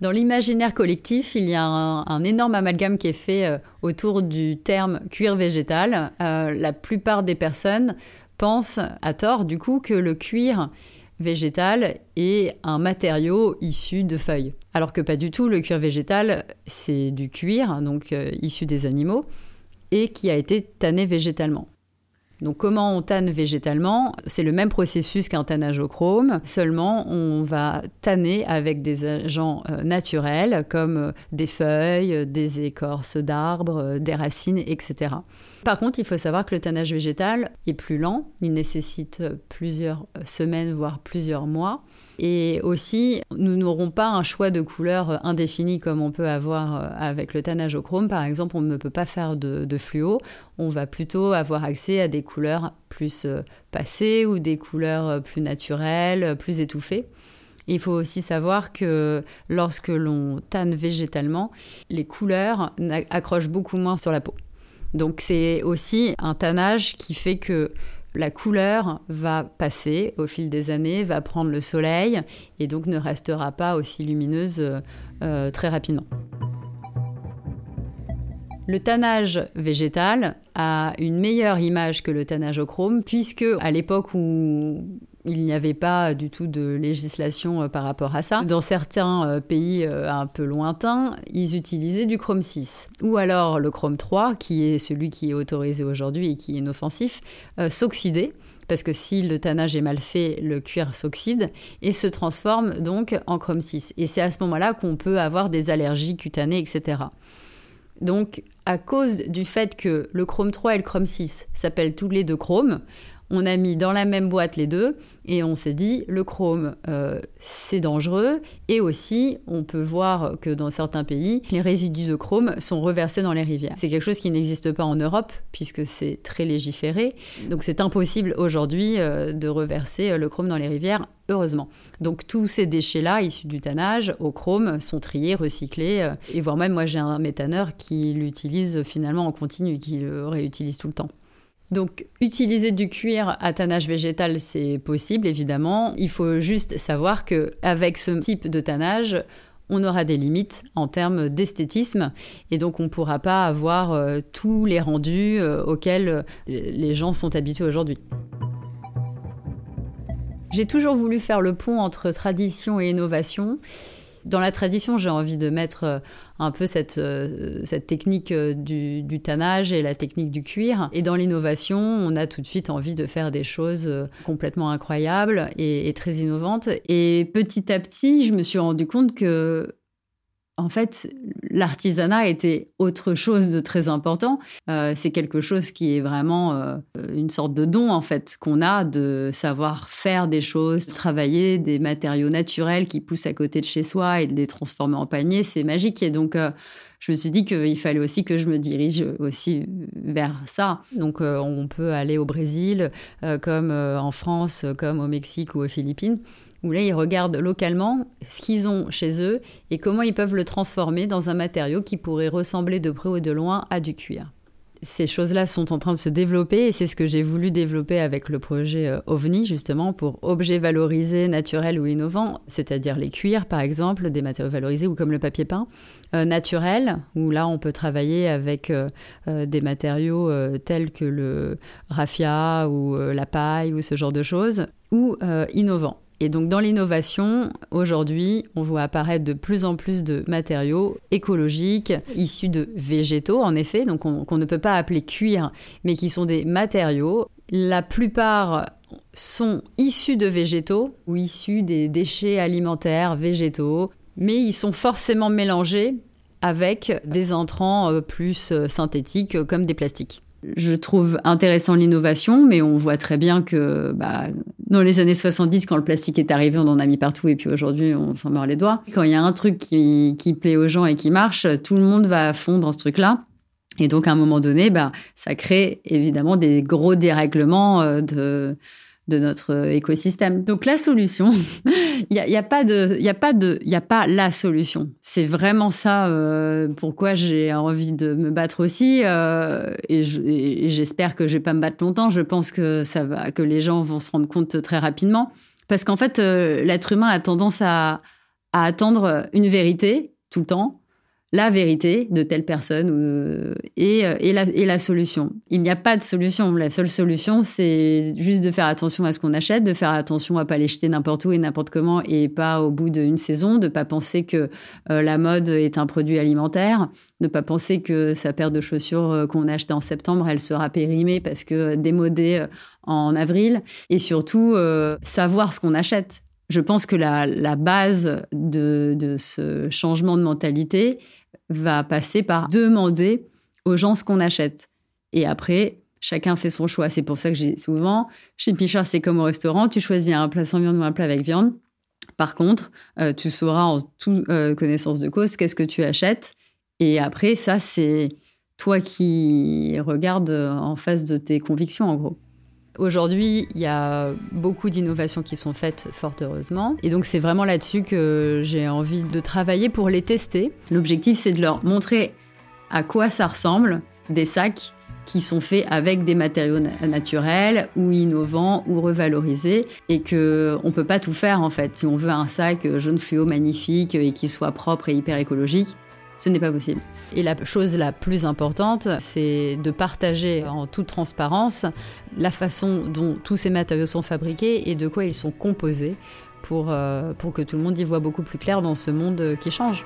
Dans l'imaginaire collectif, il y a un, énorme amalgame qui est fait euh, autour du terme cuir végétal. Euh, la plupart des personnes pensent, à tort du coup, que le cuir végétal est un matériau issu de feuilles. Alors que pas du tout, le cuir végétal, c'est du cuir, donc euh, issu des animaux, et qui a été tanné végétalement. Donc comment on tanne végétalement C'est le même processus qu'un tannage au chrome, seulement on va tanner avec des agents euh, naturels comme euh, des feuilles, des écorces d'arbres, euh, des racines, etc. Par contre, il faut savoir que le tannage végétal est plus lent, il nécessite plusieurs semaines, voire plusieurs mois. Et aussi, nous n'aurons pas un choix de couleurs indéfini comme on peut avoir avec le tannage au chrome. Par exemple, on ne peut pas faire de, fluo. On va plutôt avoir accès à des couleurs plus euh, passées ou des couleurs euh, plus naturelles, plus étouffées. Il faut aussi savoir que lorsque l'on tanne végétalement, les couleurs accrochent beaucoup moins sur la peau. Donc c'est aussi un tannage qui fait que la couleur va passer au fil des années, va prendre le soleil et donc ne restera pas aussi lumineuse euh, très rapidement. Le tannage végétal a une meilleure image que le tannage au chrome, puisque à l'époque où il n'y avait pas du tout de législation euh, par rapport à ça. Dans certains euh, pays euh, un peu lointains, ils utilisaient du chrome 6. Ou alors le chrome 3, qui est celui qui est autorisé aujourd'hui et qui est inoffensif, s'oxydait parce que si le tannage est mal fait, le cuir s'oxyde et se transforme donc en chrome 6. Et c'est à ce moment-là qu'on peut avoir des allergies cutanées, etc. Donc, à cause du fait que le chrome 3 et le chrome 6 s'appellent tous les deux chrome, on a mis dans la même boîte les deux et on s'est dit le chrome euh, c'est dangereux et aussi on peut voir que dans certains pays les résidus de chrome sont reversés dans les rivières. C'est quelque chose qui n'existe pas en Europe puisque c'est très légiféré donc c'est impossible aujourd'hui euh, de reverser euh, le chrome dans les rivières heureusement. Donc tous ces déchets-là, issus du tannage, au chrome, sont triés, recyclés, et voire même moi j'ai un méthaneur qui l'utilise finalement en continu, qui le réutilise tout le temps. Donc, utiliser du cuir à tannage végétal, c'est possible, évidemment. Il faut juste savoir qu'avec ce type de tannage, on aura des limites en termes d'esthétisme et donc on ne pourra pas avoir euh, tous les rendus euh, auxquels euh, les gens sont habitués aujourd'hui. J'ai toujours voulu faire le pont entre tradition et innovation dans la tradition, j'ai envie de mettre euh, un peu cette, euh, technique euh, du, du, tannage et la technique du cuir. Et dans l'innovation, on a tout de suite envie de faire des choses complètement incroyables et, et très innovantes. Et petit à petit, je me suis rendu compte que en fait, l'artisanat était autre chose de très important. Euh, c'est quelque chose qui est vraiment euh, une sorte de don, en fait, qu'on a de savoir faire des choses, travailler des matériaux naturels qui poussent à côté de chez soi et de les transformer en panier. C'est magique. Et donc, euh, je me suis dit qu'il fallait aussi que je me dirige aussi vers ça. Donc euh, on peut aller au Brésil, euh, comme euh, en France, comme au Mexique ou aux Philippines, où là ils regardent localement ce qu'ils ont chez eux et comment ils peuvent le transformer dans un matériau qui pourrait ressembler de près ou de loin à du cuir ces choses-là sont en train de se développer et c'est ce que j'ai voulu développer avec le projet euh, OVNI justement pour objets valorisés, naturels ou innovants, c'est-à-dire les cuirs par exemple, des matériaux valorisés ou comme le papier peint, euh, naturels où là on peut travailler avec euh, des matériaux tels que le raffia ou la paille ou ce genre de choses, ou innovants. Et donc dans l'innovation, aujourd'hui, on voit apparaître de plus en plus de matériaux écologiques, issus de végétaux en effet, donc qu'on ne peut pas appeler cuir, mais qui sont des matériaux. La plupart sont issus de végétaux ou issus des déchets alimentaires végétaux, mais ils sont forcément mélangés avec des entrants euh, plus euh, synthétiques euh, comme des plastiques. Je trouve intéressant l'innovation, mais on voit très bien que bah, dans les années 70, quand le plastique est arrivé, on en a mis partout, et puis aujourd'hui, on s'en mord les doigts. Quand il y a un truc qui, qui plaît aux gens et qui marche, tout le monde va à fond dans ce truc-là. Et donc, à un moment donné, bah, ça crée évidemment des gros dérèglements euh, de, de notre écosystème. Donc la solution, il n'y a, y a, pas de, il a pas de, il a pas la solution. C'est vraiment ça euh, pourquoi j'ai envie de me battre aussi euh, et j'espère que je vais pas me battre longtemps. Je pense que ça va, que les gens vont se rendre compte très rapidement parce qu'en fait euh, l'être humain a tendance à à attendre une vérité tout le temps la vérité de telle personne euh, et, la, solution. Il n'y a pas de solution. La seule solution, c'est juste de faire attention à ce qu'on achète, de faire attention à pas les jeter n'importe où et n'importe comment et pas au bout d'une saison, de pas penser que euh, la mode est un produit alimentaire, de pas penser que sa paire de chaussures euh, qu'on a achetée en septembre, elle sera périmée parce que démodée en avril et surtout savoir ce qu'on achète. Je pense que la, base de ce changement de mentalité, va passer par demander aux gens ce qu'on achète. Et après, chacun fait son choix. C'est pour ça que j'ai souvent, chez Pichard, c'est comme au restaurant, tu choisis un plat sans viande ou un plat avec viande. Par contre, euh, tu sauras en toute euh, connaissance de cause qu'est-ce que tu achètes. Et après, ça, c'est toi qui regardes en face de tes convictions, en gros. Aujourd'hui, il y a beaucoup d'innovations qui sont faites, fort heureusement. Et donc, c'est vraiment là-dessus que j'ai envie de travailler pour les tester. L'objectif, c'est de leur montrer à quoi ça ressemble des sacs qui sont faits avec des matériaux naturels ou innovants ou revalorisés et que on peut pas tout faire en fait. Si on veut un sac jaune fluo magnifique et qui soit propre et hyper écologique, ce n'est pas possible. Et la chose la plus importante, c'est de partager en toute transparence la façon dont tous ces matériaux sont fabriqués et de quoi ils sont composés pour, euh, que tout le monde y voit beaucoup plus clair dans ce monde qui change.